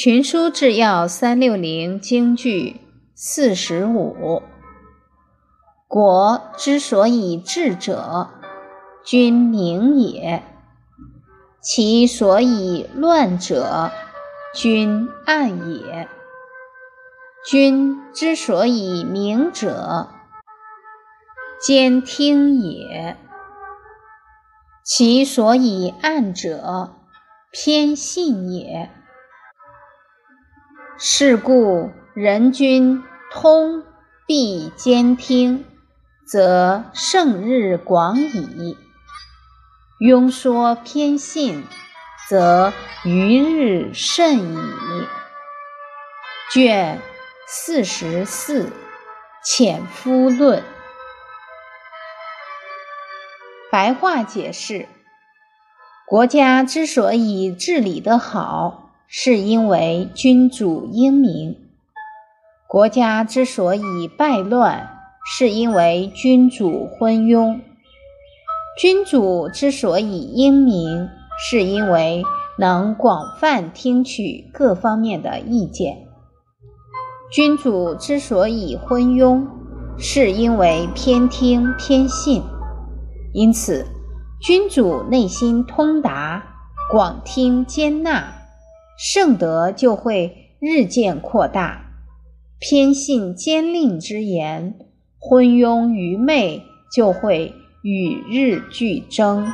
群书治要三六零京剧四十五。国之所以治者，君明也；其所以乱者，君暗也。君之所以明者，兼听也；其所以暗者，偏信也。是故人君通必兼听，则胜日广矣；庸说偏信，则余日甚矣。卷四十四《潜夫论》白话解释：国家之所以治理得好。是因为君主英明，国家之所以败乱，是因为君主昏庸。君主之所以英明，是因为能广泛听取各方面的意见。君主之所以昏庸，是因为偏听偏信。因此，君主内心通达，广听兼纳。圣德就会日渐扩大，偏信奸佞之言，昏庸愚昧就会与日俱增。